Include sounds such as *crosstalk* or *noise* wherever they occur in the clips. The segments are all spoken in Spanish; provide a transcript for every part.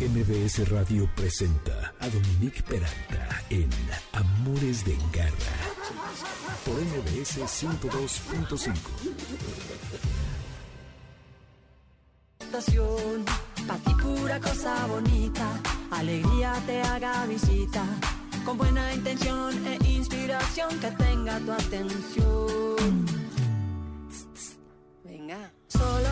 MBS Radio presenta a Dominique Peralta en Amores de Garra por MBS 102.5. Pa' ti pura cosa bonita, alegría te haga visita, con buena intención e inspiración que tenga tu atención. Venga. Solo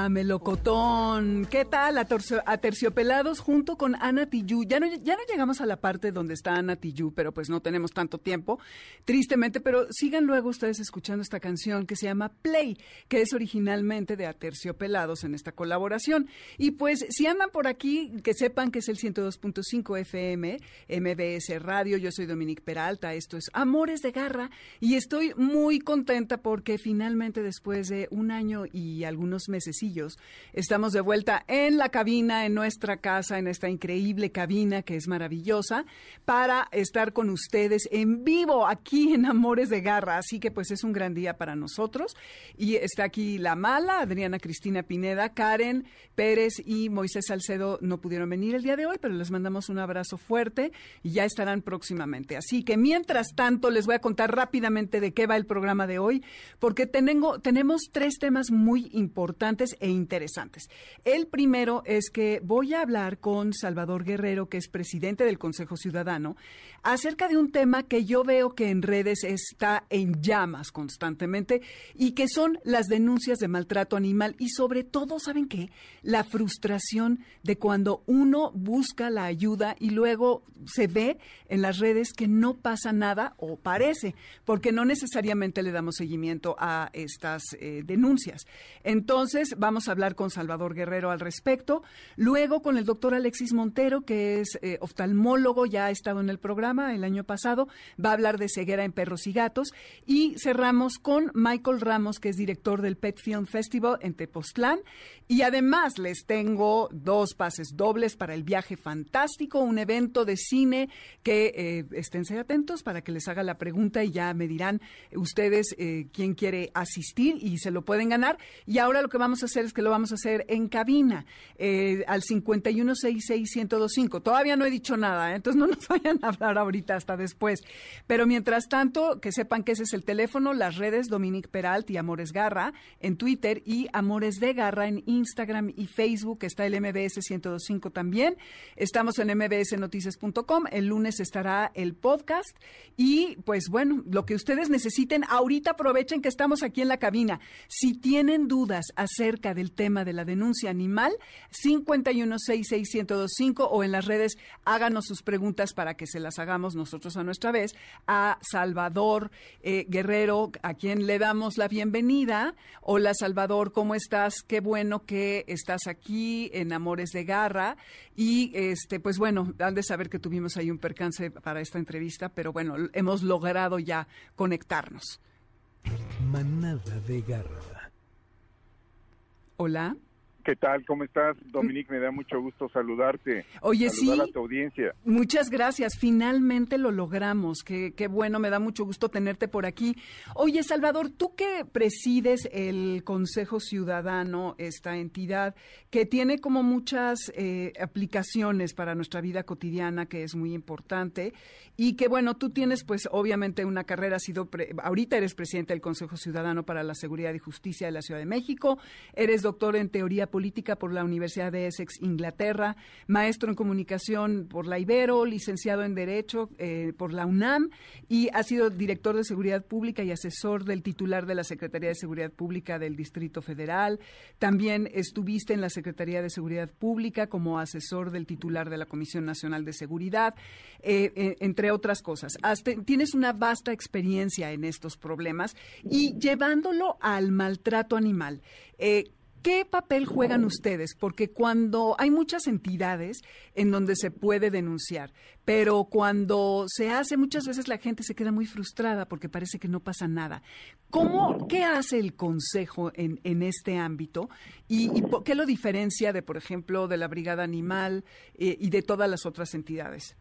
A Melocotón. ¿Qué tal? A, Terciopelados junto con Ana Tillú. Ya no, ya no llegamos a la parte donde está Ana Tillú, pero pues no tenemos tanto tiempo, tristemente, pero sigan luego ustedes escuchando esta canción que se llama Play, que es originalmente de Aterciopelados en esta colaboración. Y pues si andan por aquí, que sepan que es el 102.5 FM, MBS Radio, yo soy Dominique Peralta, esto es Amores de Garra y estoy muy contenta porque finalmente después de un año y algunos estamos de vuelta en la cabina, en nuestra casa, en esta increíble cabina que es maravillosa, para estar con ustedes en vivo aquí en Amores de Garra. Así que pues es un gran día para nosotros. Y está aquí la mala, Adriana Cristina Pineda, Karen Pérez y Moisés Salcedo no pudieron venir el día de hoy, pero les mandamos un abrazo fuerte y ya estarán próximamente. Así que mientras tanto les voy a contar rápidamente de qué va el programa de hoy, porque tengo, tenemos tres temas muy importantes e interesantes. El primero es que voy a hablar con Salvador Guerrero, que es presidente del Consejo Ciudadano, acerca de un tema que yo veo que en redes está en llamas constantemente y que son las denuncias de maltrato animal y sobre todo, ¿saben qué? La frustración de cuando uno busca la ayuda y luego se ve en las redes que no pasa nada o parece, porque no necesariamente le damos seguimiento a estas eh, denuncias. Entonces, vamos a hablar con Salvador Guerrero al respecto. Luego con el doctor Alexis Montero, que es eh, oftalmólogo, ya ha estado en el programa el año pasado, va a hablar de ceguera en perros y gatos. Y cerramos con Michael Ramos, que es director del Pet Film Festival en Tepoztlán. Y además les tengo dos pases dobles para el viaje fantástico, un evento de cine que eh, esténse atentos para que les haga la pregunta y ya me dirán ustedes eh, quién quiere asistir y se lo pueden ganar. Y ahora lo que vamos a hacer es que lo vamos a hacer en cabina eh, al 5166125. Todavía no he dicho nada, ¿eh? entonces no nos *laughs* vayan a hablar ahorita hasta después. Pero mientras tanto, que sepan que ese es el teléfono, las redes Dominique Peralt y Amores Garra en Twitter y Amores de Garra en Instagram y Facebook. Está el MBS 1025 también. Estamos en mbsnoticias.com. El lunes estará el podcast. Y pues bueno, lo que ustedes necesiten, ahorita aprovechen que estamos aquí en la cabina. Si tienen dudas acerca del tema de la denuncia animal, 5166125 o en las redes, háganos sus preguntas para que se las hagamos nosotros a nuestra vez a Salvador eh, Guerrero, a quien le damos la bienvenida. Hola Salvador, ¿cómo estás? Qué bueno que estás aquí en Amores de Garra. Y este, pues bueno, han de saber que tuvimos ahí un percance para esta entrevista, pero bueno, hemos logrado ya conectarnos. Manada de Garra. Hola. ¿Qué tal? ¿Cómo estás? Dominique, me da mucho gusto saludarte. Oye, Saludar sí. a tu audiencia. Muchas gracias. Finalmente lo logramos. Qué, qué bueno, me da mucho gusto tenerte por aquí. Oye, Salvador, tú que presides el Consejo Ciudadano, esta entidad que tiene como muchas eh, aplicaciones para nuestra vida cotidiana, que es muy importante, y que bueno, tú tienes pues obviamente una carrera, has sido, pre- ahorita eres presidente del Consejo Ciudadano para la Seguridad y Justicia de la Ciudad de México, eres doctor en teoría política por la Universidad de Essex, Inglaterra, maestro en comunicación por la Ibero, licenciado en Derecho eh, por la UNAM y ha sido director de Seguridad Pública y asesor del titular de la Secretaría de Seguridad Pública del Distrito Federal. También estuviste en la Secretaría de Seguridad Pública como asesor del titular de la Comisión Nacional de Seguridad, eh, eh, entre otras cosas. Tienes una vasta experiencia en estos problemas y llevándolo al maltrato animal. ¿Qué papel juegan ustedes? Porque cuando hay muchas entidades en donde se puede denunciar, pero cuando se hace, muchas veces la gente se queda muy frustrada porque parece que no pasa nada. ¿Cómo, qué hace el Consejo en, en este ámbito? ¿Y, qué lo diferencia de, por ejemplo, de la Brigada Animal eh, y de todas las otras entidades?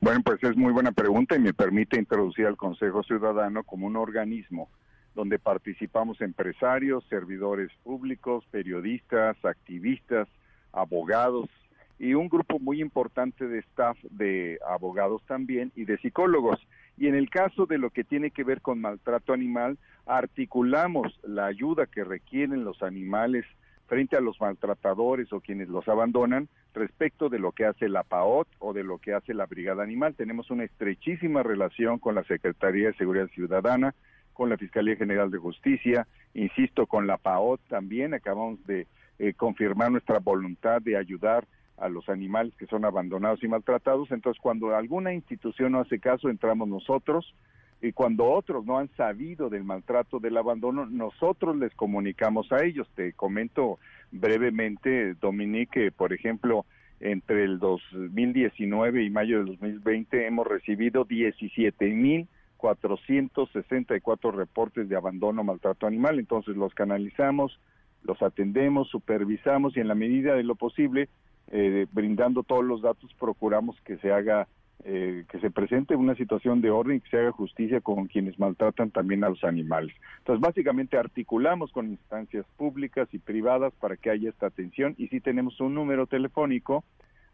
Bueno, pues es muy buena pregunta y me permite introducir al Consejo Ciudadano como un organismo donde participamos empresarios, servidores públicos, periodistas, activistas, abogados y un grupo muy importante de staff de abogados también y de psicólogos. Y en el caso de lo que tiene que ver con maltrato animal, articulamos la ayuda que requieren los animales frente a los maltratadores o quienes los abandonan respecto de lo que hace la PAOT o de lo que hace la Brigada Animal. Tenemos una estrechísima relación con la Secretaría de Seguridad Ciudadana, con la Fiscalía General de Justicia, insisto, con la PAOT también. Acabamos de eh, confirmar nuestra voluntad de ayudar a los animales que son abandonados y maltratados. Entonces, cuando alguna institución no hace caso, entramos nosotros. Y cuando otros no han sabido del maltrato, del abandono, nosotros les comunicamos a ellos. Te comento brevemente, Dominique, por ejemplo, entre el 2019 y mayo del 2020 hemos recibido 17 mil 464 reportes de abandono, maltrato animal. Entonces los canalizamos, los atendemos, supervisamos y en la medida de lo posible, eh, brindando todos los datos, procuramos que se haga, eh, que se presente una situación de orden y que se haga justicia con quienes maltratan también a los animales. Entonces básicamente articulamos con instancias públicas y privadas para que haya esta atención y si tenemos un número telefónico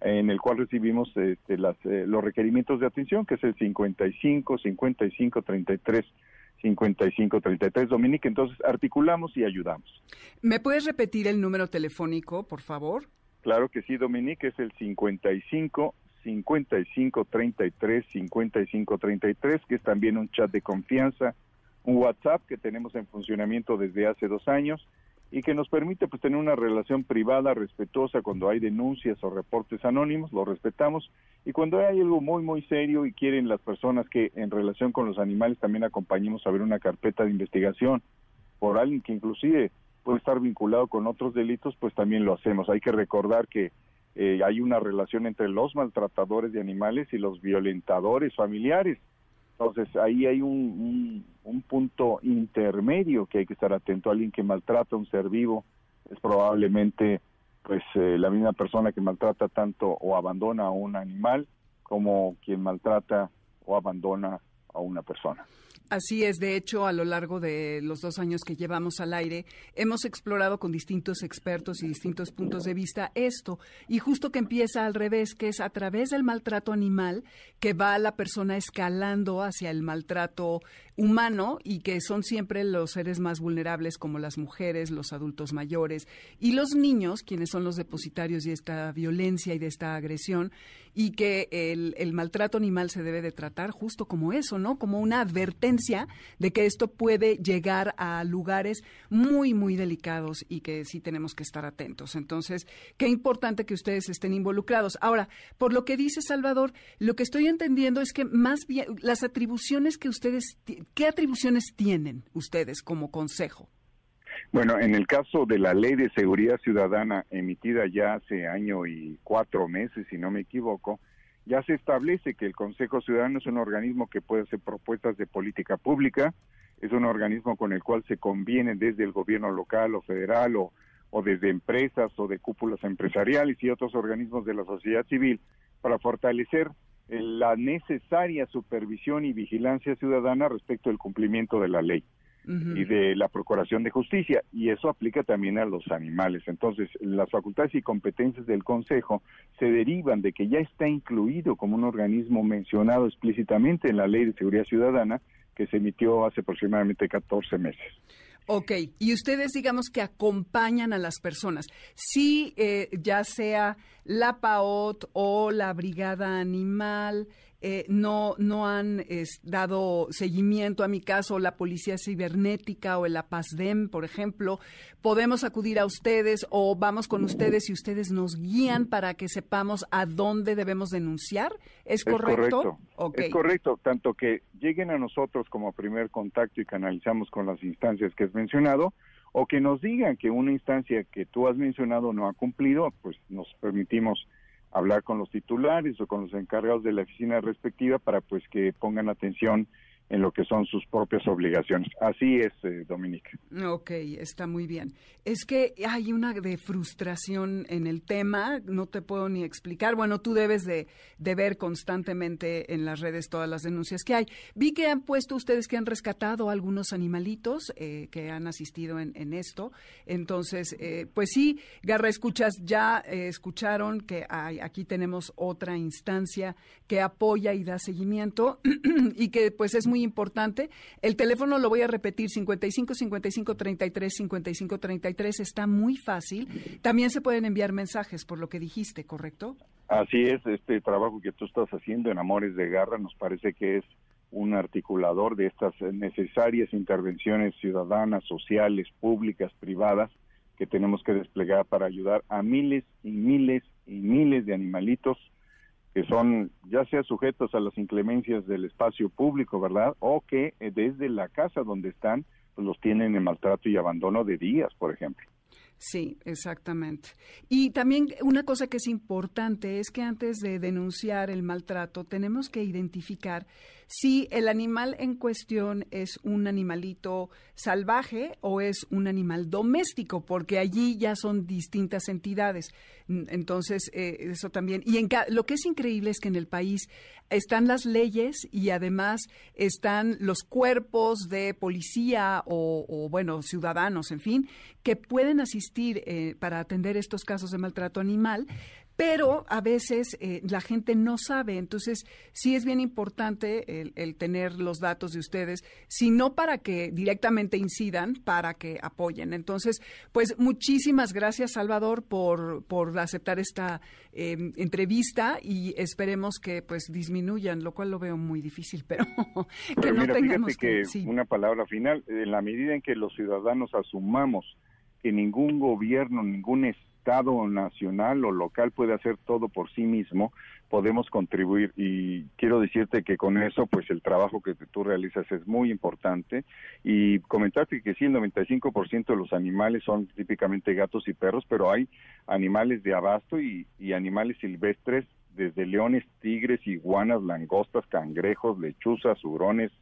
en el cual recibimos este, las, eh, los requerimientos de atención, que es el 55, 55, 33, 55, 33, Dominique. Entonces, articulamos y ayudamos. ¿Me puedes repetir el número telefónico, por favor? Claro que sí, Dominique, es el 55, 55, 33, 55, 33, que es también un chat de confianza, un WhatsApp que tenemos en funcionamiento desde hace dos años y que nos permite pues tener una relación privada respetuosa cuando hay denuncias o reportes anónimos, lo respetamos y cuando hay algo muy muy serio y quieren las personas que en relación con los animales también acompañemos a ver una carpeta de investigación por alguien que inclusive puede estar vinculado con otros delitos, pues también lo hacemos. Hay que recordar que eh, hay una relación entre los maltratadores de animales y los violentadores familiares entonces ahí hay un, un, punto intermedio que hay que estar atento. Alguien que maltrata a un ser vivo es probablemente pues eh, la misma persona que maltrata tanto o abandona a un animal como quien maltrata o abandona a una persona. Así es, de hecho, a lo largo de los dos años que llevamos al aire, hemos explorado con distintos expertos y distintos puntos de vista esto, y justo que empieza al revés, que es a través del maltrato animal que va la persona escalando hacia el maltrato humano y que son siempre los seres más vulnerables como las mujeres, los adultos mayores y los niños, quienes son los depositarios de esta violencia y de esta agresión, y que el, maltrato animal se debe de tratar justo como eso, ¿no? Como una advertencia de que esto puede llegar a lugares muy, muy delicados y que sí tenemos que estar atentos. Entonces, qué importante que ustedes estén involucrados. Ahora, por lo que dice Salvador, lo que estoy entendiendo es que más bien las atribuciones que ustedes ¿Qué atribuciones tienen ustedes como consejo? Bueno, en el caso de la Ley de Seguridad Ciudadana emitida ya hace año y cuatro meses, si no me equivoco, ya se establece que el Consejo Ciudadano es un organismo que puede hacer propuestas de política pública, es un organismo con el cual se conviene desde el gobierno local o federal o, o desde empresas o de cúpulas empresariales y otros organismos de la sociedad civil para fortalecer la necesaria supervisión y vigilancia ciudadana respecto al cumplimiento de la ley y de la procuración de justicia y eso aplica también a los animales. Entonces, las facultades y competencias del Consejo se derivan de que ya está incluido como un organismo mencionado explícitamente en la Ley de Seguridad Ciudadana que se emitió hace aproximadamente 14 meses. Ok, y ustedes digamos que acompañan a las personas. Sí, eh, ya sea la PAOT o la Brigada Animal, eh, no, no han dado seguimiento a mi caso, la Policía Cibernética o el APASDEM, por ejemplo, podemos acudir a ustedes o vamos con ustedes y ustedes nos guían para que sepamos a dónde debemos denunciar. ¿Es correcto? Es correcto, tanto que lleguen a nosotros como primer contacto y canalizamos con las instancias que has mencionado, o que nos digan que una instancia que tú has mencionado no ha cumplido, pues nos permitimos hablar con los titulares o con los encargados de la oficina respectiva para pues que pongan atención en lo que son sus propias obligaciones. Así es, eh, Dominique. Ok, está muy bien. Es que hay una de frustración en el tema, no te puedo ni explicar. Bueno, tú debes de, ver constantemente en las redes todas las denuncias que hay. Vi que han puesto ustedes que han rescatado algunos animalitos eh, que han asistido en, esto. Entonces, eh, pues sí, Garra Escuchas, ya eh, escucharon que hay, aquí tenemos otra instancia que apoya y da seguimiento *clears throat* y que pues es muy importante. El teléfono lo voy a repetir, 55 55 33 55 33, está muy fácil. También se pueden enviar mensajes, por lo que dijiste, ¿correcto? Así es, este trabajo que tú estás haciendo en Amores de Garra nos parece que es un articulador de estas necesarias intervenciones ciudadanas, sociales, públicas, privadas, que tenemos que desplegar para ayudar a miles y miles y miles de animalitos que son ya sea sujetos a las inclemencias del espacio público, ¿verdad? O que eh, desde la casa donde están, pues los tienen en maltrato y abandono de días, por ejemplo. Sí, exactamente. Y también una cosa que es importante es que antes de denunciar el maltrato tenemos que identificar si el animal en cuestión es un animalito salvaje o es un animal doméstico, porque allí ya son distintas entidades. Entonces, eh, eso también. Y en lo que es increíble es que en el país están las leyes y además están los cuerpos de policía o, bueno, ciudadanos, en fin, que pueden asistir eh, para atender estos casos de maltrato animal, pero a veces eh, la gente no sabe. Entonces, sí es bien importante el, tener los datos de ustedes, si no para que directamente incidan, para que apoyen. Entonces, pues muchísimas gracias, Salvador, por, por aceptar esta em, entrevista y esperemos que pues disminuyan, lo cual lo veo muy difícil, *laughs* pero, que no tengamos que, una palabra final, en la medida en que los ciudadanos asumamos que ningún gobierno, ningún Estado nacional o local puede hacer todo por sí mismo, podemos contribuir. Y quiero decirte que con eso pues el trabajo que tú realizas es muy importante. Y comentarte que sí el 95% de los animales son típicamente gatos y perros, pero hay animales de abasto y, y animales silvestres desde leones, tigres, iguanas, langostas, cangrejos, lechuzas, hurones,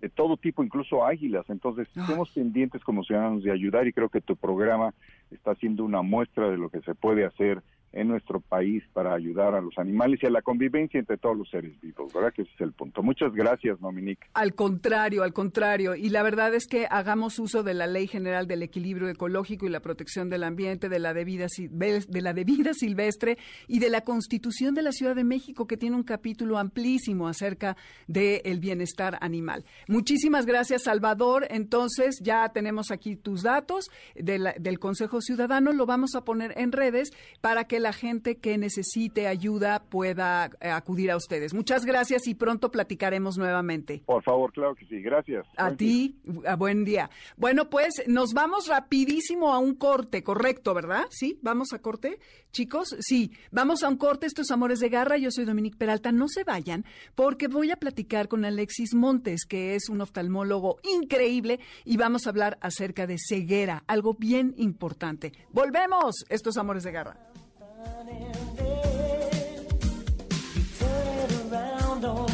de todo tipo, incluso águilas. Entonces, somos pendientes como ciudadanos de ayudar y creo que tu programa está siendo una muestra de lo que se puede hacer en nuestro país para ayudar a los animales y a la convivencia entre todos los seres vivos, ¿verdad? Que ese es el punto. Muchas gracias, Dominique. Al contrario, al contrario. Y la verdad es que hagamos uso de la Ley General del Equilibrio Ecológico y la Protección del Ambiente, de la debida, de la debida silvestre y de la Constitución de la Ciudad de México, que tiene un capítulo amplísimo acerca del bienestar animal. Muchísimas gracias, Salvador. Entonces, ya tenemos aquí tus datos del Consejo Ciudadano. Lo vamos a poner en redes para que la gente que necesite ayuda pueda eh, acudir a ustedes. Muchas gracias y pronto platicaremos nuevamente. Por favor, claro que sí. Gracias. A ti, buen día. Bueno, pues nos vamos rapidísimo a un corte, correcto, ¿verdad? Sí, vamos a corte. Chicos, sí, vamos a un corte. Estos Amores de Garra. Yo soy Dominique Peralta. No se vayan porque voy a platicar con Alexis Montes, que es un oftalmólogo increíble y vamos a hablar acerca de ceguera, algo bien importante. Volvemos, estos Amores de Garra. You turn it around on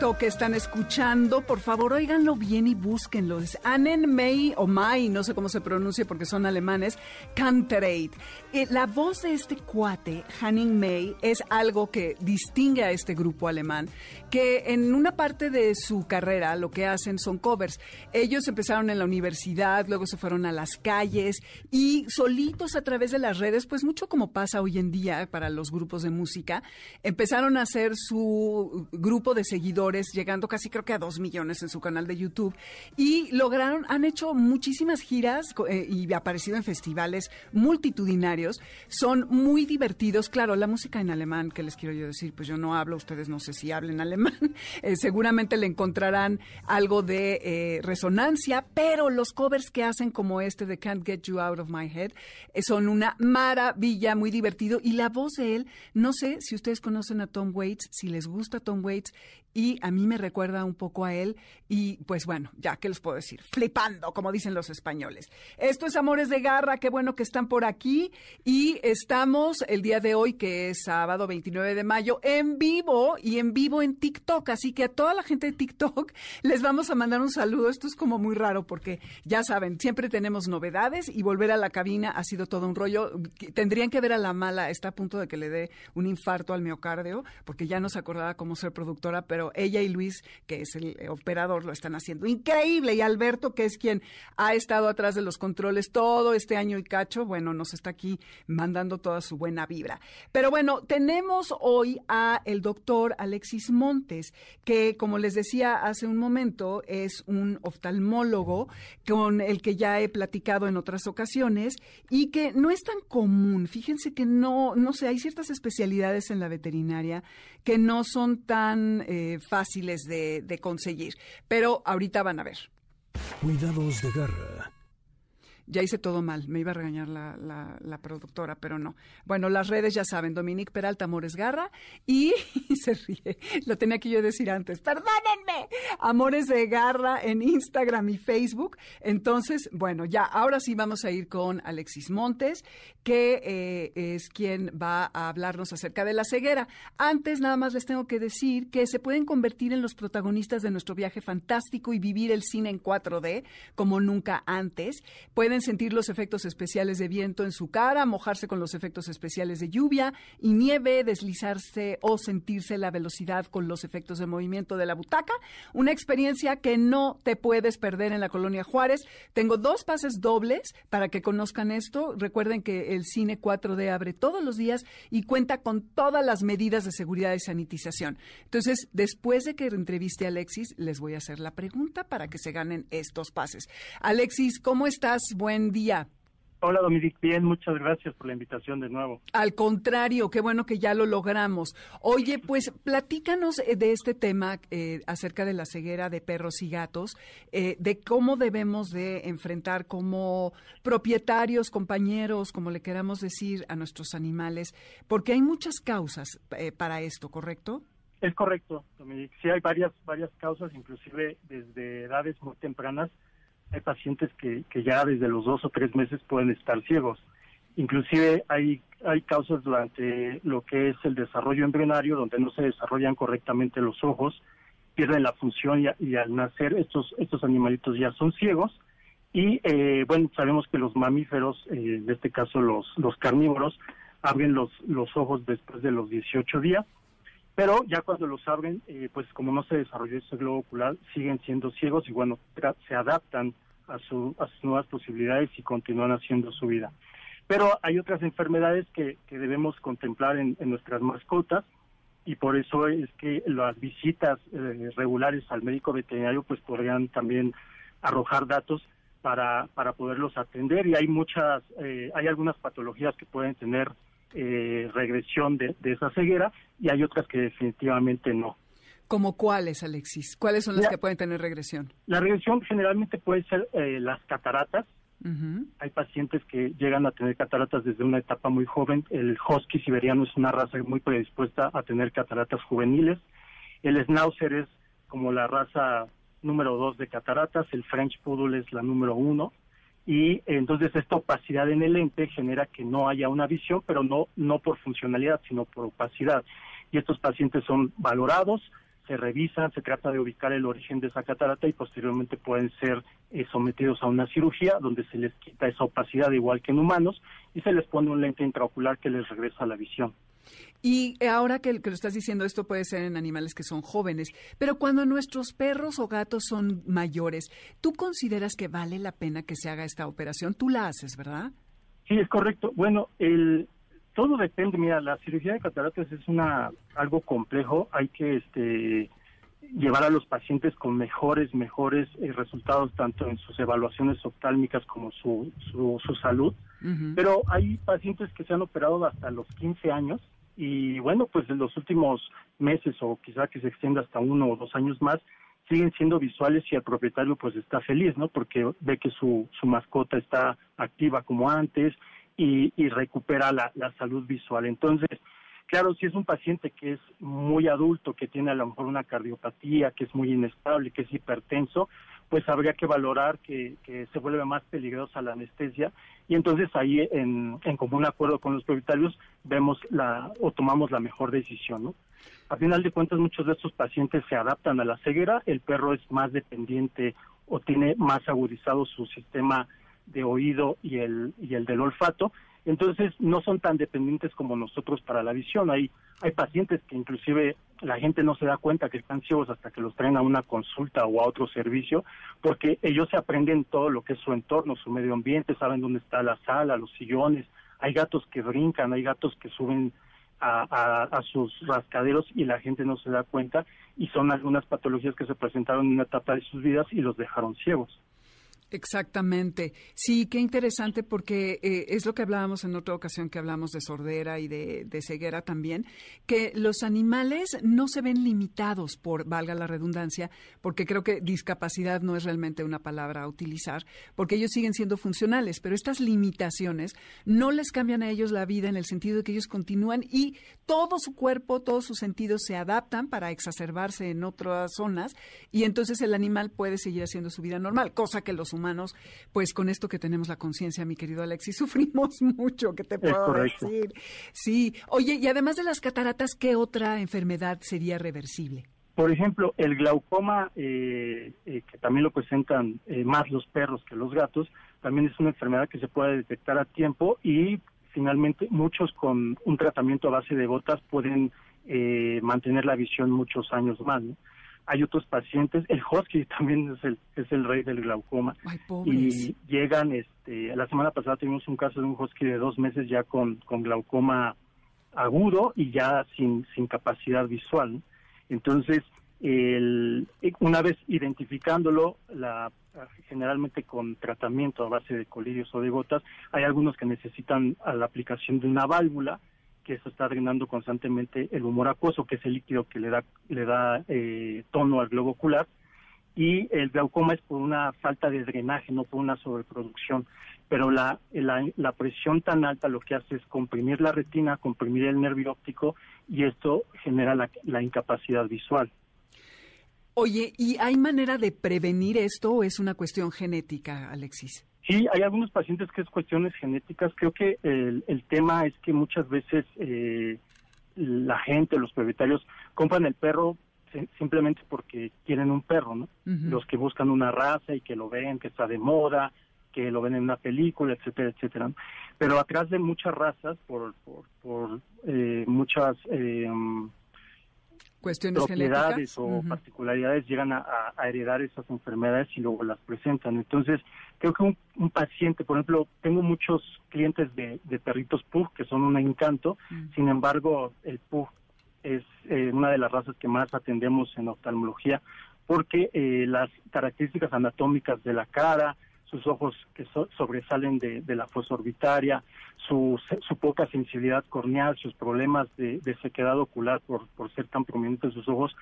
Que están escuchando, por favor, óiganlo bien y búsquenlo. Es Annen May o May, no sé cómo se pronuncia porque son alemanes, Canterate. Eh, la voz de este cuate, Hanning May, es algo que distingue a este grupo alemán, que en una parte de su carrera lo que hacen son covers. Ellos empezaron en la universidad, luego se fueron a las calles y solitos a través de las redes, pues mucho como pasa hoy en día para los grupos de música, empezaron a hacer su grupo de seguidores, llegando casi creo que a dos millones en su canal de YouTube. Y lograron, han hecho muchísimas giras eh, y aparecido en festivales multitudinarios. Son muy divertidos. Claro, la música en alemán, que les quiero yo decir? Pues yo no hablo, ustedes no sé si hablen alemán. *laughs* Eh, seguramente le encontrarán algo de eh, resonancia, pero los covers que hacen como este de Can't Get You Out of My Head son una maravilla, muy divertido. Y la voz de él, no sé si ustedes conocen a Tom Waits, si les gusta Tom Waits, y a mí me recuerda un poco a él y pues bueno, ya, ¿qué les puedo decir? Flipando, como dicen los españoles. Esto es Amores de Garra, qué bueno que están por aquí y estamos el día de hoy, que es sábado 29 de mayo, en vivo y en vivo en TikTok, así que a toda la gente de TikTok *laughs* les vamos a mandar un saludo. Esto es como muy raro porque ya saben, siempre tenemos novedades y volver a la cabina ha sido todo un rollo. Tendrían que ver a la mala, está a punto de que le dé un infarto al miocardio porque ya no se acordaba cómo ser productora, pero pero ella y Luis, que es el operador, lo están haciendo increíble. Y Alberto, que es quien ha estado atrás de los controles todo este año y cacho, bueno, nos está aquí mandando toda su buena vibra. Pero bueno, tenemos hoy a el doctor Alexis Montes, que como les decía hace un momento, es un oftalmólogo con el que ya he platicado en otras ocasiones y que no es tan común. Fíjense que no, no sé, hay ciertas especialidades en la veterinaria que no son tan eh, fáciles de, de conseguir. Pero ahorita van a ver. Cuidados de garra ya hice todo mal, me iba a regañar la, la, productora, pero no. Bueno, las redes ya saben, Dominique Peralta Amores Garra y, *laughs* se ríe, lo tenía que yo decir antes, perdónenme, Amores de Garra en Instagram y Facebook. Entonces, bueno, ya, ahora sí vamos a ir con Alexis Montes, que eh, es quien va a hablarnos acerca de la ceguera. Antes, nada más les tengo que decir que se pueden convertir en los protagonistas de nuestro viaje fantástico y vivir el cine en 4D como nunca antes. Pueden sentir los efectos especiales de viento en su cara, mojarse con los efectos especiales de lluvia y nieve, deslizarse o sentirse la velocidad con los efectos de movimiento de la butaca. Una experiencia que no te puedes perder en la colonia Juárez. Tengo dos pases dobles para que conozcan esto. Recuerden que el cine 4D abre todos los días y cuenta con todas las medidas de seguridad y sanitización. Entonces, después de que entreviste a Alexis, les voy a hacer la pregunta para que se ganen estos pases. Alexis, ¿cómo estás? Buen día. Hola Dominique, bien, muchas gracias por la invitación de nuevo. Al contrario, qué bueno que ya lo logramos. Oye, pues platícanos eh, de este tema eh, acerca de la ceguera de perros y gatos, eh, de cómo debemos de enfrentar como propietarios, compañeros, como le queramos decir a nuestros animales, porque hay muchas causas para esto, ¿correcto? Es correcto, Dominique. Sí, hay varias, varias causas, inclusive desde edades muy tempranas hay pacientes que, que ya desde los dos o tres meses pueden estar ciegos. Inclusive hay, hay causas durante lo que es el desarrollo embrionario, donde no se desarrollan correctamente los ojos, pierden la función y, al nacer estos, estos animalitos ya son ciegos. Y eh, bueno, sabemos que los mamíferos, eh, en este caso los, los carnívoros, abren los, los ojos después de los 18 días, pero ya cuando los abren, eh, pues como no se desarrolló ese globo ocular, siguen siendo ciegos y bueno, se adaptan a, su, a sus nuevas posibilidades y continúan haciendo su vida. Pero hay otras enfermedades que, debemos contemplar en, nuestras mascotas y por eso es que las visitas eh, regulares al médico veterinario pues podrían también arrojar datos para, para poderlos atender y hay muchas, eh, hay algunas patologías que pueden tener eh, regresión de, esa ceguera y hay otras que definitivamente no. ¿Como cuáles, Alexis? ¿Cuáles son las que pueden tener regresión? La regresión generalmente puede ser eh, las cataratas. Hay pacientes que llegan a tener cataratas desde una etapa muy joven. El husky siberiano es una raza muy predispuesta a tener cataratas juveniles. El schnauzer es como la raza número dos de cataratas, el French Poodle es la número uno, y entonces esta opacidad en el lente genera que no haya una visión, pero no, no por funcionalidad, sino por opacidad. Y estos pacientes son valorados, se revisan, se trata de ubicar el origen de esa catarata y posteriormente pueden ser eh, sometidos a una cirugía donde se les quita esa opacidad igual que en humanos y se les pone un lente intraocular que les regresa la visión. Y ahora que, lo estás diciendo, esto puede ser en animales que son jóvenes, pero cuando nuestros perros o gatos son mayores, ¿tú consideras que vale la pena que se haga esta operación? Tú la haces, ¿verdad? Sí, es correcto. Bueno, el, todo depende. Mira, la cirugía de cataratas es una algo complejo. Hay que este, llevar a los pacientes con mejores, mejores eh, resultados tanto en sus evaluaciones oftálmicas como su, su, su salud. Pero hay pacientes que se han operado hasta los 15 años y bueno, pues en los últimos meses o quizá que se extienda hasta uno o dos años más, siguen siendo visuales y el propietario pues está feliz, ¿no? Porque ve que su, su mascota está activa como antes y, y recupera la, la salud visual. Entonces, claro, si es un paciente que es muy adulto, que tiene a lo mejor una cardiopatía, que es muy inestable, que es hipertenso, pues habría que valorar que, se vuelve más peligrosa la anestesia y entonces ahí en, en común acuerdo con los propietarios vemos la o tomamos la mejor decisión, ¿no? A final de cuentas muchos de estos pacientes se adaptan a la ceguera, el perro es más dependiente o tiene más agudizado su sistema de oído y el y el del olfato entonces no son tan dependientes como nosotros para la visión. Hay, hay pacientes que inclusive la gente no se da cuenta que están ciegos hasta que los traen a una consulta o a otro servicio, porque ellos se aprenden todo lo que es su entorno, su medio ambiente, saben dónde está la sala, los sillones. Hay gatos que brincan, hay gatos que suben a, a, a, sus rascaderos y la gente no se da cuenta y son algunas patologías que se presentaron en una etapa de sus vidas y los dejaron ciegos. Exactamente. Sí, qué interesante porque eh, es lo que hablábamos en otra ocasión que hablamos de sordera y de, ceguera también, que los animales no se ven limitados por, valga la redundancia, porque creo que discapacidad no es realmente una palabra a utilizar, porque ellos siguen siendo funcionales, pero estas limitaciones no les cambian a ellos la vida en el sentido de que ellos continúan y todo su cuerpo, todos sus sentidos se adaptan para exacerbarse en otras zonas y entonces el animal puede seguir haciendo su vida normal, cosa que los humanos, pues con esto que tenemos la conciencia, mi querido Alexis, *laughs* sufrimos mucho, ¿qué te puedo decir? Sí, oye, y además de las cataratas, ¿qué otra enfermedad sería reversible? Por ejemplo, el glaucoma, eh, eh, que también lo presentan eh, más los perros que los gatos, también es una enfermedad que se puede detectar a tiempo y finalmente muchos con un tratamiento a base de gotas pueden mantener la visión muchos años más. ¿no? Hay otros pacientes, el husky *laughs* también es el, es el rey del glaucoma. y llegan, este, la semana pasada tuvimos un caso de un husky de dos meses ya con, con glaucoma agudo y ya sin, sin capacidad visual. Entonces, el, una vez identificándolo, la, generalmente con tratamiento a base de colirios o de gotas, hay algunos que necesitan la aplicación de una válvula que eso está drenando constantemente el humor acuoso, que es el líquido que le da, le da eh, tono al globo ocular, y el glaucoma es por una falta de drenaje, no por una sobreproducción. Pero la, la, presión tan alta lo que hace es comprimir la retina, comprimir el nervio óptico, y esto genera la, la incapacidad visual. Oye, ¿y hay manera de prevenir esto o es una cuestión genética, Alexis? Sí, hay algunos pacientes que es cuestiones genéticas. Creo que el, el tema es que muchas veces eh, la gente, los propietarios, compran el perro simplemente porque quieren un perro, ¿no? Los que buscan una raza y que lo ven, que está de moda, que lo ven en una película, etcétera, etcétera. Pero atrás de muchas razas, por, por, por eh, muchas eh, cuestiones propiedades o particularidades llegan a, heredar esas enfermedades y luego las presentan. Entonces, creo que un, paciente, por ejemplo, tengo muchos clientes de, perritos Pug que son un encanto, mm. sin embargo, el Pug es eh, una de las razas que más atendemos en oftalmología porque eh, las características anatómicas de la cara, sus ojos que sobresalen de, la fosa orbitaria, su, su, poca sensibilidad corneal, sus problemas de, sequedad ocular por, por ser tan prominentes sus ojos,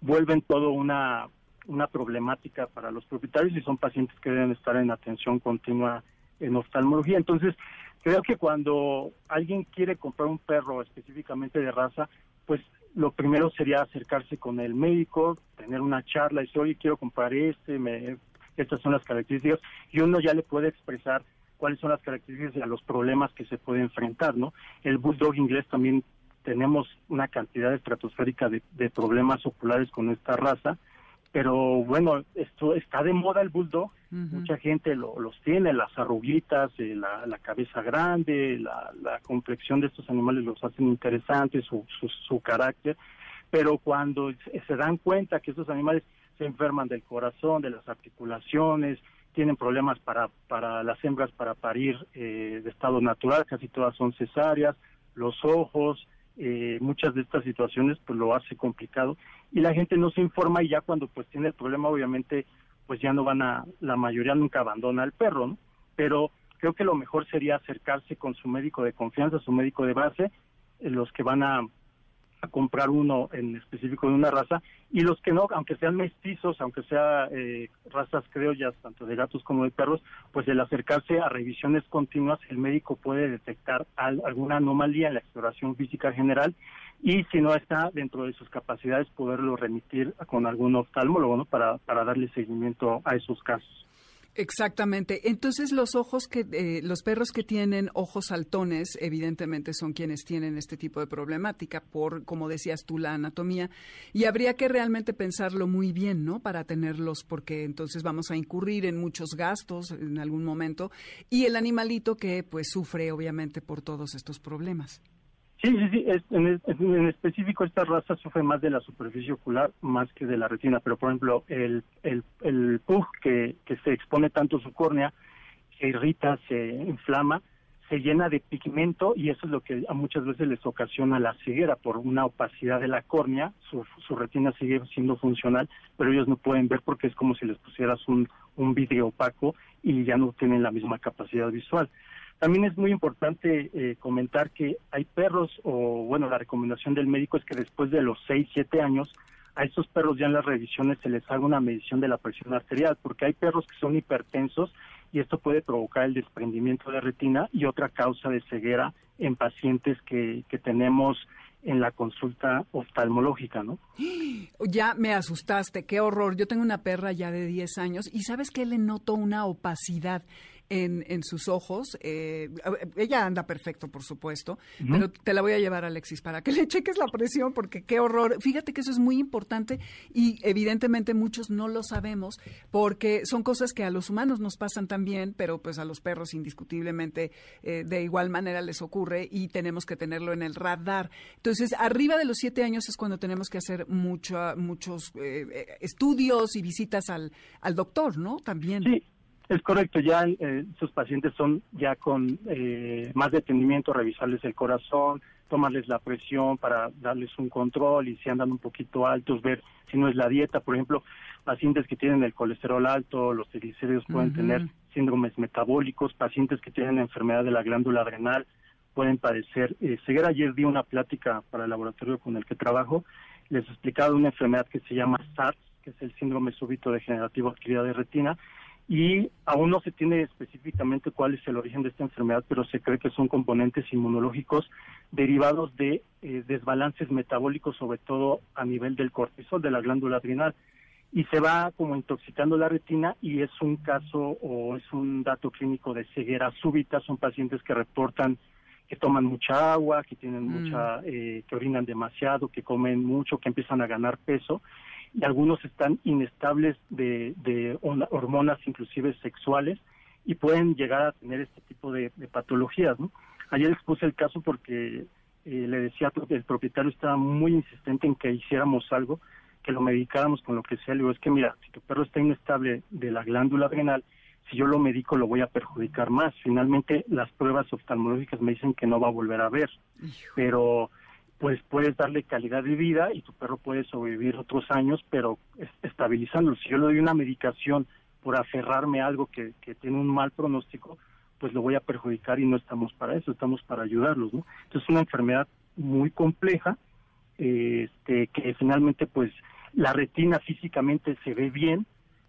vuelven todo una, una problemática para los propietarios y son pacientes que deben estar en atención continua en oftalmología. Entonces, creo que cuando alguien quiere comprar un perro específicamente de raza, pues lo primero sería acercarse con el médico, tener una charla y decir, oye, quiero comprar este, me, estas son las características, y uno ya le puede expresar cuáles son las características y los problemas que se puede enfrentar, ¿no? El bulldog inglés también tenemos una cantidad estratosférica de, problemas oculares con esta raza, pero bueno, esto está de moda el bulldog, mucha gente lo, los tiene, las arruguitas, eh, la, cabeza grande, la, complexión de estos animales los hacen interesantes, su, su, su carácter, pero cuando se dan cuenta que estos animales se enferman del corazón, de las articulaciones, tienen problemas para, para las hembras para parir eh, de estado natural, casi todas son cesáreas, los ojos, eh, muchas de estas situaciones pues lo hace complicado y la gente no se informa y ya cuando pues tiene el problema obviamente pues ya no van a, la mayoría nunca abandona al perro, ¿no? Pero creo que lo mejor sería acercarse con su médico de confianza, su médico de base, eh, los que van a a comprar uno en específico de una raza y los que no, aunque sean mestizos, aunque sea eh, razas criollas, tanto de gatos como de perros, pues el acercarse a revisiones continuas, el médico puede detectar alguna anomalía en la exploración física general y si no está dentro de sus capacidades poderlo remitir con algún oftalmólogo ¿no? para, para darle seguimiento a esos casos. Exactamente. Entonces los ojos que eh, los perros que tienen ojos saltones, evidentemente son quienes tienen este tipo de problemática por, como decías tú, la anatomía. Y habría que realmente pensarlo muy bien, ¿no? Para tenerlos, porque entonces vamos a incurrir en muchos gastos en algún momento y el animalito que pues sufre obviamente por todos estos problemas. Sí, sí, sí. en, específico, esta raza sufre más de la superficie ocular más que de la retina. Pero, por ejemplo, el, el, el pug que, que se expone tanto su córnea, se irrita, se inflama, se llena de pigmento y eso es lo que a muchas veces les ocasiona la ceguera por una opacidad de la córnea. Su, su retina sigue siendo funcional, pero ellos no pueden ver porque es como si les pusieras un, un vidrio opaco y ya no tienen la misma capacidad visual. También es muy importante eh, comentar que hay perros, o bueno, la recomendación del médico es que después de los 6, 7 años, a estos perros ya en las revisiones se les haga una medición de la presión arterial, porque hay perros que son hipertensos y esto puede provocar el desprendimiento de retina y otra causa de ceguera en pacientes que, que tenemos en la consulta oftalmológica, ¿no? Ya me asustaste, qué horror. Yo tengo una perra ya de 10 años y sabes que le noto una opacidad en, en sus ojos. Eh, ella anda perfecto, por supuesto, pero te la voy a llevar, Alexis, para que *laughs* le cheques la presión, porque qué horror. Fíjate que eso es muy importante y evidentemente muchos no lo sabemos, porque son cosas que a los humanos nos pasan también, pero pues a los perros indiscutiblemente eh, de igual manera les ocurre y tenemos que tenerlo en el radar. Entonces, arriba de los siete años es cuando tenemos que hacer mucho, muchos eh, estudios y visitas al, al doctor, ¿no? También. Sí. Es correcto, ya eh, sus pacientes son ya con eh, más detenimiento, revisarles el corazón, tomarles la presión para darles un control y si andan un poquito altos, ver si no es la dieta. Por ejemplo, pacientes que tienen el colesterol alto, los triglicéridos pueden tener síndromes metabólicos, pacientes que tienen enfermedad de la glándula adrenal pueden padecer eh, ceguera. Ayer di una plática para el laboratorio con el que trabajo, les he explicado una enfermedad que se llama SARS, que es el síndrome súbito degenerativo adquirido de retina, y aún no se tiene específicamente cuál es el origen de esta enfermedad, pero se cree que son componentes inmunológicos derivados de eh, desbalances metabólicos, sobre todo a nivel del cortisol, de la glándula adrenal. Y se va como intoxicando la retina y es un caso o es un dato clínico de ceguera súbita. Son pacientes que reportan que toman mucha agua, que tienen mm. mucha, eh, que orinan demasiado, que comen mucho, que empiezan a ganar peso y algunos están inestables de, de hormonas inclusive sexuales y pueden llegar a tener este tipo de, patologías. ¿no? Ayer expuse el caso porque eh, le decía que el propietario estaba muy insistente en que hiciéramos algo, que lo medicáramos con lo que sea. Le digo, es que mira, si tu perro está inestable de la glándula adrenal, si yo lo medico lo voy a perjudicar más. Finalmente las pruebas oftalmológicas me dicen que no va a volver a ver, pero pues puedes darle calidad de vida y tu perro puede sobrevivir otros años, pero estabilizándolo. Si yo le doy una medicación por aferrarme a algo que, tiene un mal pronóstico, pues lo voy a perjudicar y no estamos para eso, estamos para ayudarlos, ¿no? Entonces es una enfermedad muy compleja, este, que finalmente pues la retina físicamente se ve bien,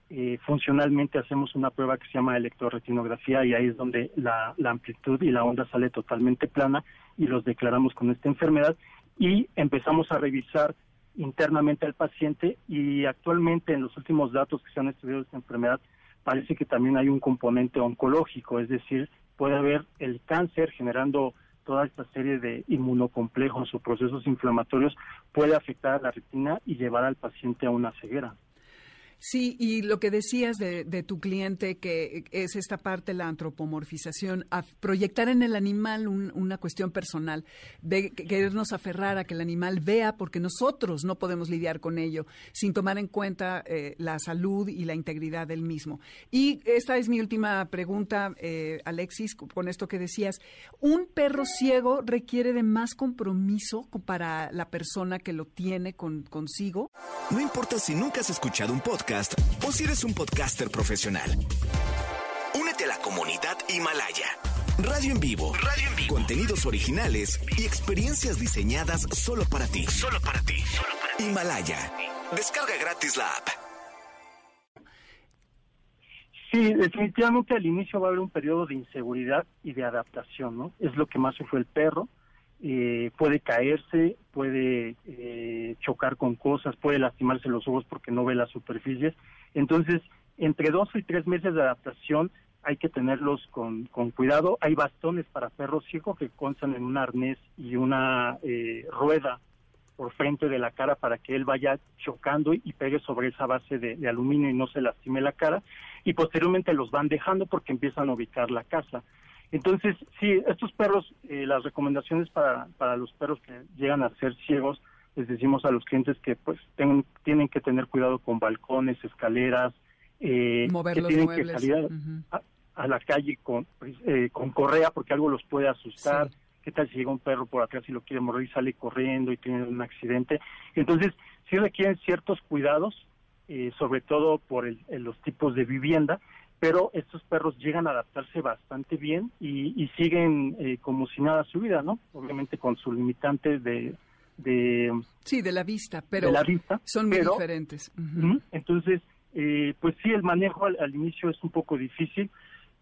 eh, funcionalmente hacemos una prueba que se llama electroretinografía y ahí es donde la, la, amplitud y la onda sale totalmente plana y los declaramos con esta enfermedad y empezamos a revisar internamente al paciente y actualmente en los últimos datos que se han estudiado esta enfermedad parece que también hay un componente oncológico, es decir, puede haber el cáncer generando toda esta serie de inmunocomplejos o procesos inflamatorios puede afectar a la retina y llevar al paciente a una ceguera. Sí, y lo que decías de, tu cliente, que es esta parte, la antropomorfización, proyectar en el animal una cuestión personal, de querernos aferrar a que el animal vea, porque nosotros no podemos lidiar con ello, sin tomar en cuenta eh, la salud y la integridad del mismo. Y esta es mi última pregunta, eh, Alexis, con esto que decías. ¿Un perro ciego requiere de más compromiso para la persona que lo tiene consigo? No importa si nunca has escuchado un podcast o si eres un podcaster profesional. Únete a la comunidad Himalaya. Radio en vivo. Radio en vivo. Contenidos originales y experiencias diseñadas solo para ti. Solo para ti. Himalaya. Descarga gratis la app. Sí, definitivamente al inicio va a haber un periodo de inseguridad y de adaptación, ¿no? Es lo que más sufre el perro eh, puede caerse, puede eh, chocar con cosas, puede lastimarse los ojos porque no ve las superficies. Entonces, entre dos y tres meses de adaptación hay que tenerlos con, cuidado. Hay bastones para perros ciegos que constan en un arnés y una eh, rueda por frente de la cara para que él vaya chocando y pegue sobre esa base de, aluminio y no se lastime la cara. Y posteriormente los van dejando porque empiezan a ubicar la casa. Entonces, sí, estos perros, eh, las recomendaciones para, para los perros que llegan a ser ciegos, les decimos a los clientes que pues tienen que tener cuidado con balcones, escaleras, eh, que tienen que salir a, la calle con, pues, eh, con correa porque algo los puede asustar. ¿Qué tal si llega un perro por atrás y lo quiere morir y sale corriendo y tiene un accidente? Entonces, sí requieren ciertos cuidados, eh, sobre todo por el, los tipos de vivienda, pero estos perros llegan a adaptarse bastante bien y, siguen eh, como si nada su vida, ¿no? Obviamente con su limitante de... de sí, de la vista, pero la vista, son muy diferentes. Entonces, eh, pues sí, el manejo al, inicio es un poco difícil.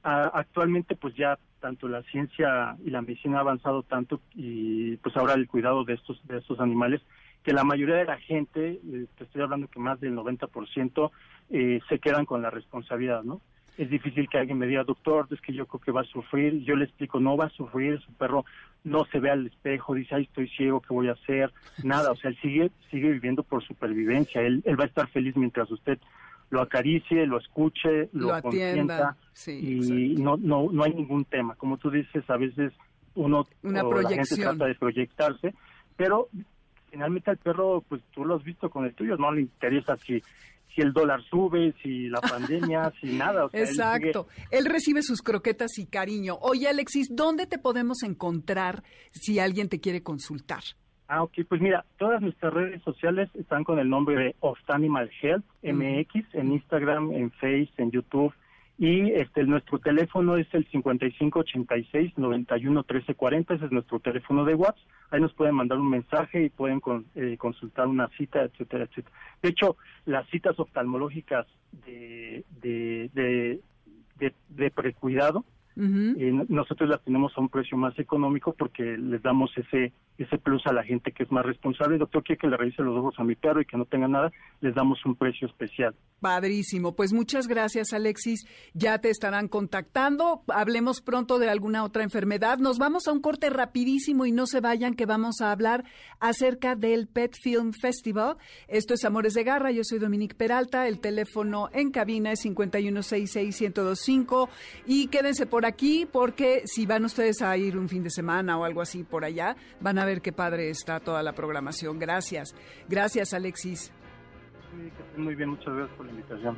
actualmente, pues ya tanto la ciencia y la medicina ha avanzado tanto y pues ahora el cuidado de estos, de estos animales que la mayoría de la gente, eh, te estoy hablando que más del 90%, eh, se quedan con la responsabilidad, ¿no? Es difícil que alguien me diga, doctor, es que yo creo que va a sufrir. Yo le explico, no va a sufrir, su perro no se ve al espejo, dice, ay, estoy ciego, ¿qué voy a hacer? Nada, o sea, él sigue, sigue viviendo por supervivencia. Él, él va a estar feliz mientras usted lo acaricie, lo escuche, lo, lo consienta y no, no, no hay ningún tema. Como tú dices, a veces uno Una o la gente trata de proyectarse, pero finalmente al perro, pues tú lo has visto con el tuyo, no le interesa si si el dólar sube, si la pandemia, *laughs* si nada. Exacto. Él, recibe sus croquetas y cariño. Oye, Alexis, ¿dónde te podemos encontrar si alguien te quiere consultar? Ah, ok, pues mira, todas nuestras redes sociales están con el nombre de Of Animal Health MX, en Instagram, en Face, en YouTube, y este nuestro teléfono es el 5586 91 1340, ese es nuestro teléfono de WhatsApp. Ahí nos pueden mandar un mensaje y pueden eh, consultar una cita, etcétera, etcétera. De hecho, las citas oftalmológicas de, de, de, de precuidado nosotros las tenemos a un precio más económico porque les damos ese ese plus a la gente que es más responsable. doctor quiere que le revise los ojos a mi perro y que no tenga nada, les damos un precio especial. Padrísimo. Pues muchas gracias, Alexis. Ya te estarán contactando. Hablemos pronto de alguna otra enfermedad. Nos vamos a un corte rapidísimo y no se vayan que vamos a hablar acerca del Pet Film Festival. Esto es Amores de Garra. Yo soy Dominique Peralta. El teléfono en cabina es 5166125 y quédense por aquí porque si van ustedes a ir un fin de semana o algo así por allá, van a ver qué padre está toda la programación. Gracias. Gracias, Alexis. muy bien, muchas gracias por la invitación.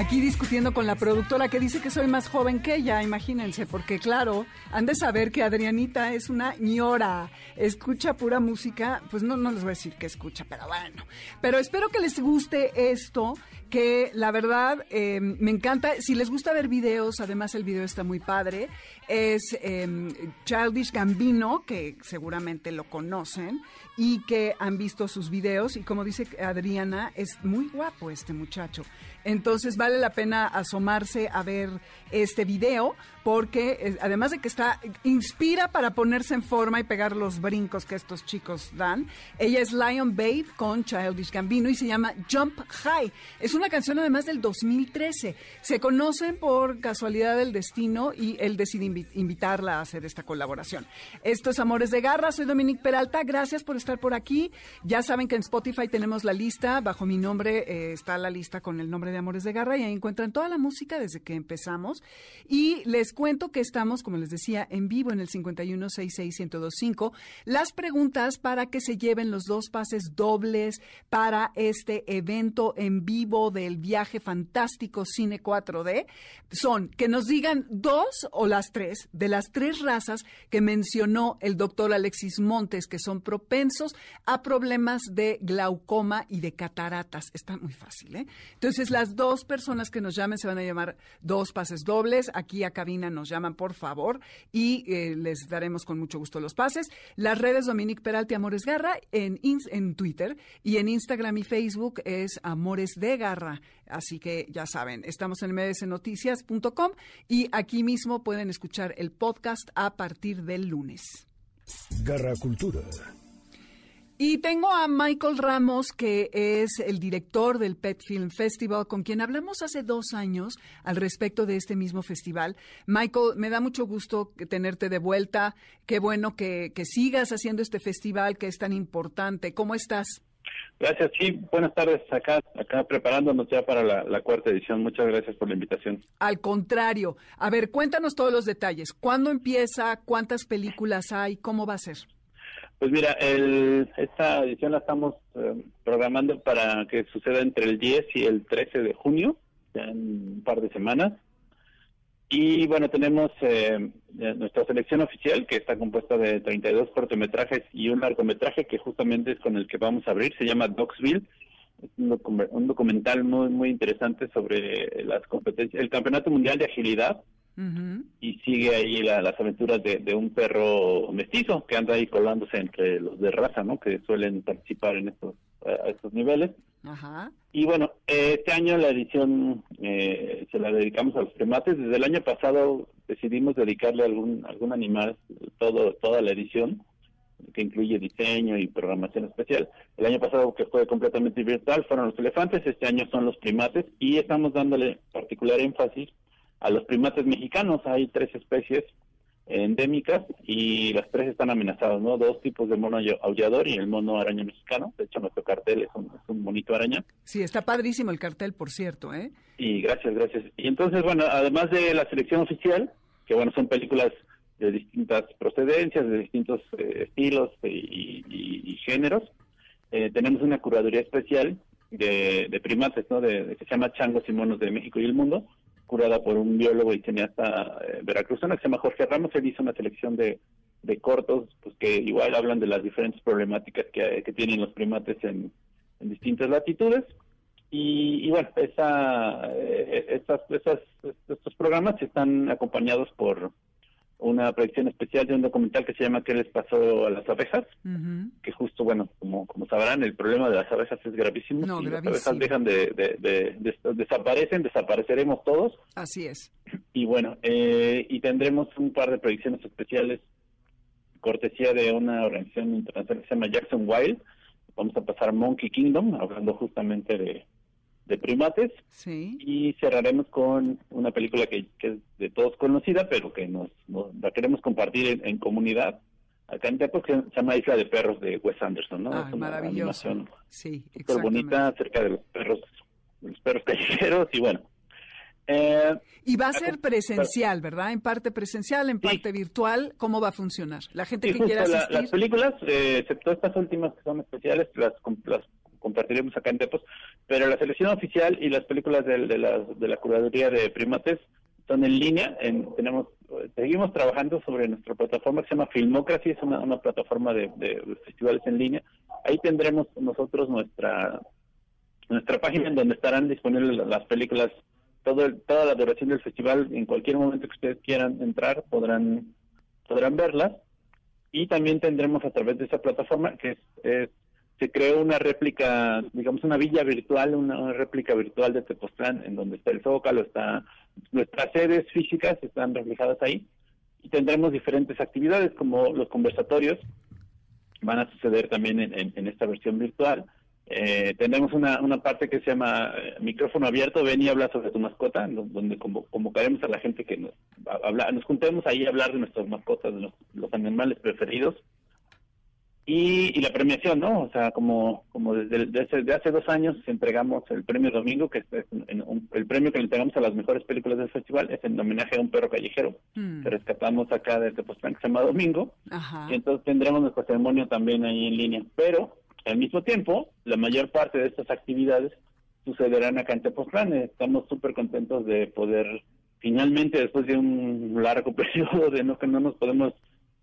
Aquí discutiendo con la productora que dice que soy más joven que ella, imagínense, porque claro, han de saber que Adrianita es una ñora, escucha pura música, pues no, no les voy a decir que escucha, pero bueno. Pero espero que les guste esto, que la verdad eh, me encanta. Si les gusta ver videos, además el video está muy padre, es eh, Childish Gambino, que seguramente lo conocen y que han visto sus videos, y como dice Adriana, es muy guapo este muchacho. Entonces vale la pena asomarse a ver este video porque eh, además de que está inspira para ponerse en forma y pegar los brincos que estos chicos dan. Ella es Lion Babe con Childish Gambino y se llama Jump High. Es una canción además del 2013. Se conocen por casualidad del destino y él decide invitarla a hacer esta colaboración. Esto es Amores de Garra, soy Dominique Peralta, gracias por estar por aquí. Ya saben que en Spotify tenemos la lista, bajo mi nombre eh, está la lista con el nombre de Amores de Garra y ahí encuentran toda la música desde que empezamos. Y les cuento que estamos, como les decía, en vivo en el 5166125. Las preguntas para que se lleven los dos pases dobles para este evento en vivo del viaje fantástico Cine 4D son que nos digan dos o las tres de las tres razas que mencionó el doctor Alexis Montes que son propensos a problemas de glaucoma y de cataratas. Está muy fácil, ¿eh? Entonces, las dos personas que nos llamen se van a llamar dos pases dobles. Aquí a cabina nos llaman, por favor, y eh, les daremos con mucho gusto los pases. Las redes Dominique Peralti Amores Garra en, en Twitter y en Instagram y Facebook es Amores de Garra. Así que ya saben, estamos en mdsnoticias.com y aquí mismo pueden escuchar el podcast a partir del lunes. Garra Cultura. Y tengo a Michael Ramos, que es el director del Pet Film Festival, con quien hablamos hace dos años al respecto de este mismo festival. Michael, me da mucho gusto tenerte de vuelta. Qué bueno que, sigas haciendo este festival que es tan importante. ¿Cómo estás? Gracias, sí, buenas tardes. Acá, acá preparándonos ya para la, la, cuarta edición. Muchas gracias por la invitación. Al contrario, a ver, cuéntanos todos los detalles. ¿Cuándo empieza? ¿Cuántas películas hay? ¿Cómo va a ser? Pues mira, el, esta edición la estamos eh, programando para que suceda entre el 10 y el 13 de junio, ya en un par de semanas. Y bueno, tenemos eh, nuestra selección oficial que está compuesta de 32 cortometrajes y un largometraje que justamente es con el que vamos a abrir, se llama Dogsville. Es un, documental muy muy interesante sobre las competencias, el Campeonato Mundial de Agilidad y sigue ahí las aventuras de, un perro mestizo que anda ahí colándose entre los de raza, ¿no? Que suelen participar en estos, estos niveles. Y bueno, este año la edición eh, se la dedicamos a los primates. Desde el año pasado decidimos dedicarle algún algún animal todo toda la edición que incluye diseño y programación especial. El año pasado, que fue completamente virtual, fueron los elefantes, este año son los primates y estamos dándole particular énfasis a los primates mexicanos. Hay tres especies endémicas y las tres están amenazadas, ¿no? Dos tipos de mono aullador y el mono araña mexicano. De hecho, nuestro cartel es un, es un monito araña. Sí, está padrísimo el cartel, por cierto, ¿eh? Y gracias, gracias. Y entonces, bueno, además de la selección oficial, que bueno, son películas de distintas procedencias, de distintos eh, estilos y, y, géneros, eh, tenemos una curaduría especial de, de primates, ¿no? De, que se llama Changos y Monos de México y el Mundo, curada por un biólogo y cineasta eh, veracruzano que se llama Jorge Ramos. Él hizo una selección de, de cortos pues que igual hablan de las diferentes problemáticas que, que tienen los primates en, en distintas latitudes. Y, y, bueno, esa, eh, esas, esas, estos programas están acompañados por una proyección especial de un documental que se llama ¿Qué les pasó a las abejas? Que justo, bueno, como, como sabrán, el problema de las abejas es gravísimo. No, si gravísimo. las abejas dejan de, de, de, de, desaparecen, desapareceremos todos. Así es. Y bueno, eh, y tendremos un par de proyecciones especiales, cortesía de una organización internacional que se llama Jackson Wild. Vamos a pasar Monkey Kingdom, hablando justamente de, de primates sí. y cerraremos con una película que, que, es de todos conocida pero que nos, nos la queremos compartir en, en, comunidad acá en Tepos que se llama Isla de Perros de Wes Anderson ¿no? Ah, es una maravilloso animación sí, súper bonita acerca de los perros los perros callejeros y bueno eh, y va a ser presencial, ¿verdad? En parte presencial, en parte sí. virtual. ¿Cómo va a funcionar? La gente sí, que quiera asistir. La, las películas, eh, excepto estas últimas que son especiales, las, las compartiremos acá en Tepos, pero la selección oficial y las películas de, de, la, de la curaduría de primates son en línea. En, tenemos Seguimos trabajando sobre nuestra plataforma que se llama Filmocracy, es una, una plataforma de, de, festivales en línea. Ahí tendremos nosotros nuestra nuestra página en donde estarán disponibles las películas todo el, toda la duración del festival en cualquier momento que ustedes quieran entrar podrán podrán verlas y también tendremos a través de esa plataforma que es, es se creó una réplica, digamos una villa virtual, una réplica virtual de Tepoztlán, en donde está el Zócalo, está nuestras sedes físicas están reflejadas ahí y tendremos diferentes actividades como los conversatorios van a suceder también en, esta versión virtual. Eh, tendremos una, una parte que se llama eh, micrófono abierto, ven y habla sobre tu mascota, donde convocaremos a la gente que nos habla, nos juntemos ahí a hablar de nuestras mascotas, de los animales preferidos y, y, la premiación, ¿no? O sea, como, como desde, desde, desde hace dos años entregamos el premio Domingo, que es en un, el premio que le entregamos a las mejores películas del festival, es en homenaje a un perro callejero mm. que rescatamos acá desde Tepoztlán, que se llama Domingo. Ajá. Y entonces tendremos nuestro ceremonio también ahí en línea. Pero, al mismo tiempo, la mayor parte de estas actividades sucederán acá en Tepoztlán. Estamos súper contentos de poder, finalmente, después de un largo *laughs* periodo de no que no nos podemos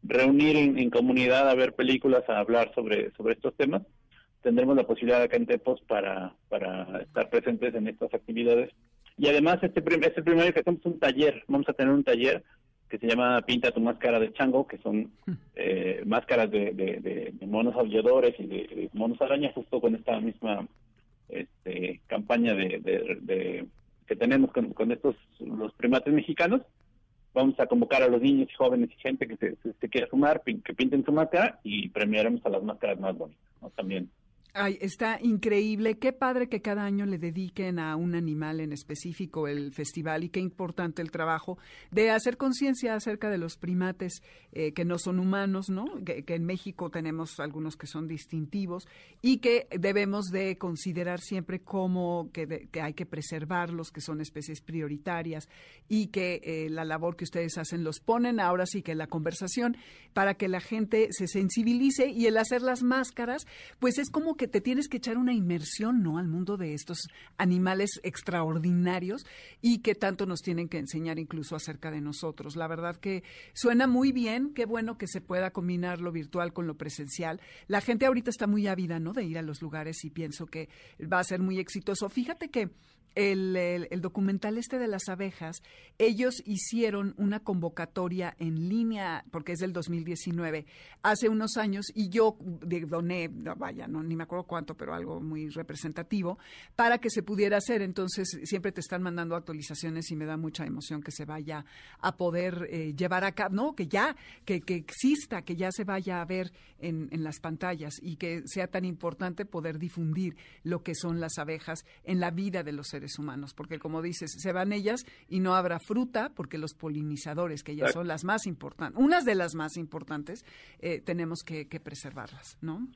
reunir en, en, comunidad a ver películas, a hablar sobre, sobre estos temas. Tendremos la posibilidad acá en Tepos para, para estar presentes en estas actividades. Y además, este, prim este primero que hacemos un taller, vamos a tener un taller que se llama Pinta tu máscara de chango, que son eh, máscaras de, de, de, de, monos aulladores y de, monos araña, justo con esta misma este, campaña de, que tenemos con, con estos los primates mexicanos vamos a convocar a los niños y jóvenes y gente que se, se, quiera sumar, que pinten su máscara y premiaremos a las máscaras más bonitas, ¿no? También. Ay, está increíble. Qué padre que cada año le dediquen a un animal en específico el festival y qué importante el trabajo de hacer conciencia acerca de los primates eh, que no son humanos, ¿no? Que, en México tenemos algunos que son distintivos y que debemos de considerar siempre como que, de, que hay que preservarlos, que son especies prioritarias y que eh, la labor que ustedes hacen los ponen ahora sí que la conversación para que la gente se sensibilice y el hacer las máscaras, pues es como que te tienes que echar una inmersión, ¿no? Al mundo de estos animales extraordinarios y que tanto nos tienen que enseñar incluso acerca de nosotros. La verdad que suena muy bien, qué bueno que se pueda combinar lo virtual con lo presencial. La gente ahorita está muy ávida, ¿no? De ir a los lugares y pienso que va a ser muy exitoso. Fíjate que el, el, documental este de las abejas, ellos hicieron una convocatoria en línea, porque es del 2019, hace unos años, y yo doné, vaya, no, ni me acuerdo cuánto, pero algo muy representativo, para que se pudiera hacer. Entonces, siempre te están mandando actualizaciones y me da mucha emoción que se vaya a poder eh, llevar a cabo, no, que ya, que, que exista, que ya se vaya a ver en, en las pantallas y que sea tan importante poder difundir lo que son las abejas en la vida de los seres humanos, porque como dices, se van ellas y no habrá fruta, porque los polinizadores, que ya son las más importantes, unas de las más importantes, eh, tenemos que, preservarlas, ¿no?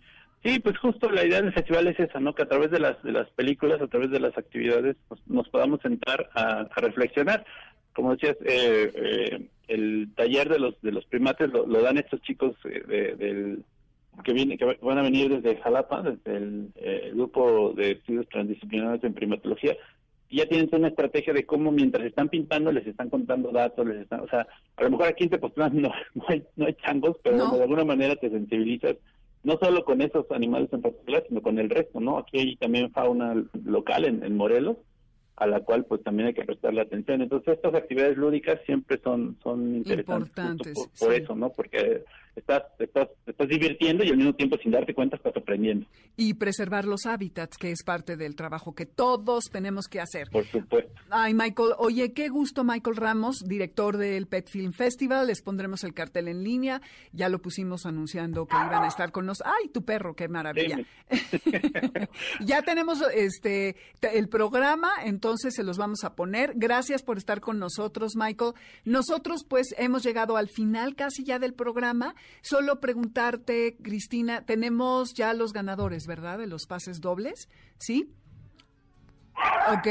Sí, pues justo la idea del festival es esa, ¿no? Que a través de las de las películas, a través de las actividades, pues, nos podamos sentar a, reflexionar. Como decías, eh, eh, el taller de los de los primates lo, dan estos chicos del que viene que van a venir desde Jalapa, desde el grupo de estudios transdisciplinarios en primatología, y ya tienen una estrategia de cómo mientras están pintando les están contando datos, les están, o sea, a lo mejor aquí en Tepoztlán *laughs* no, no, hay, no hay changos, pero de alguna manera te sensibilizas no solo con esos animales en particular, sino con el resto, ¿no? Aquí hay también fauna local en, en Morelos, a la cual pues también hay que prestarle atención. Entonces estas actividades lúdicas siempre son, son interesantes por, eso, ¿no? Porque estás, estás, estás divirtiendo y al mismo tiempo sin darte cuenta estás aprendiendo. Y preservar los hábitats, que es parte del trabajo que todos tenemos que hacer. Por supuesto. Ay, Michael, oye, qué gusto, Michael Ramos, director del Pet Film Festival. Les pondremos el cartel en línea. Ya lo pusimos anunciando que iban a estar con nosotros. Ay, tu perro, qué maravilla. *laughs* ya tenemos este el programa, entonces se los vamos a poner. Gracias por estar con nosotros, Michael. Nosotros, pues, hemos llegado al final casi ya del programa. Solo preguntarte, Cristina, tenemos ya los ganadores, ¿verdad? De los pases dobles, ¿sí? Ok.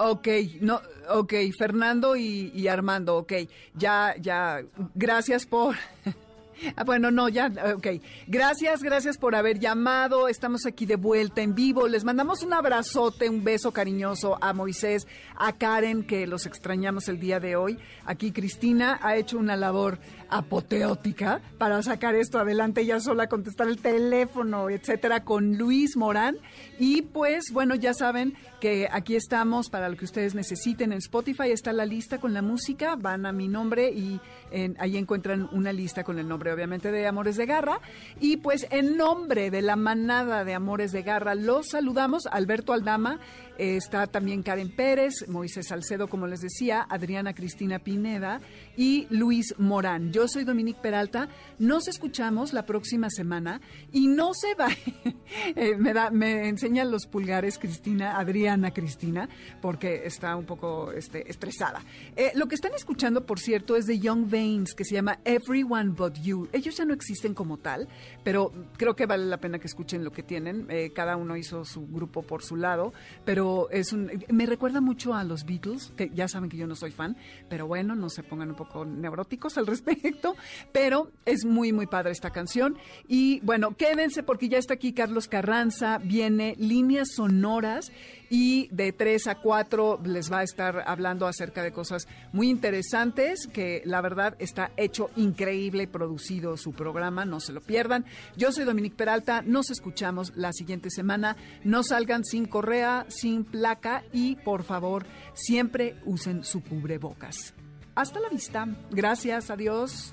Ok, no, ok, Fernando y, y Armando, ok, ya, ya, gracias por... *laughs* Ah, bueno, no, ya, ok. Gracias, gracias por haber llamado. Estamos aquí de vuelta en vivo. Les mandamos un abrazote, un beso cariñoso a Moisés, a Karen, que los extrañamos el día de hoy. Aquí Cristina ha hecho una labor apoteótica para sacar esto adelante, ella sola contestar el teléfono, etcétera, con Luis Morán. Y pues, bueno, ya saben que aquí estamos para lo que ustedes necesiten. En Spotify está la lista con la música, van a mi nombre y ahí encuentran una lista con el nombre, obviamente, de Amores de Garra. Y pues, en nombre de la manada de Amores de Garra, los saludamos. Alberto Aldama, está también Karen Pérez, Moisés Salcedo, como les decía, Adriana Cristina Pineda y Luis Morán. Yo soy Dominique Peralta. Nos escuchamos la próxima semana y no se va. *laughs* Eh, me, me enseñan los pulgares Cristina, Adriana Cristina, porque está un poco este, estresada. Eh, lo que están escuchando, por cierto, es de Young Veins, que se llama Everyone But You. Ellos ya no existen como tal, pero creo que vale la pena que escuchen lo que tienen. Eh, cada uno hizo su grupo por su lado, pero es un, me recuerda mucho a los Beatles, que ya saben que yo no soy fan, pero bueno, no se pongan un poco neuróticos al *laughs* respecto pero es muy, muy padre esta canción. Y bueno, quédense porque ya está aquí Carlos Carranza, viene líneas sonoras y de 3 a 4 les va a estar hablando acerca de cosas muy interesantes que la verdad está hecho increíble producido su programa, no se lo pierdan. Yo soy Dominique Peralta, nos escuchamos la siguiente semana, no salgan sin correa, sin placa y por favor siempre usen su cubrebocas. Hasta la vista. Gracias, adiós.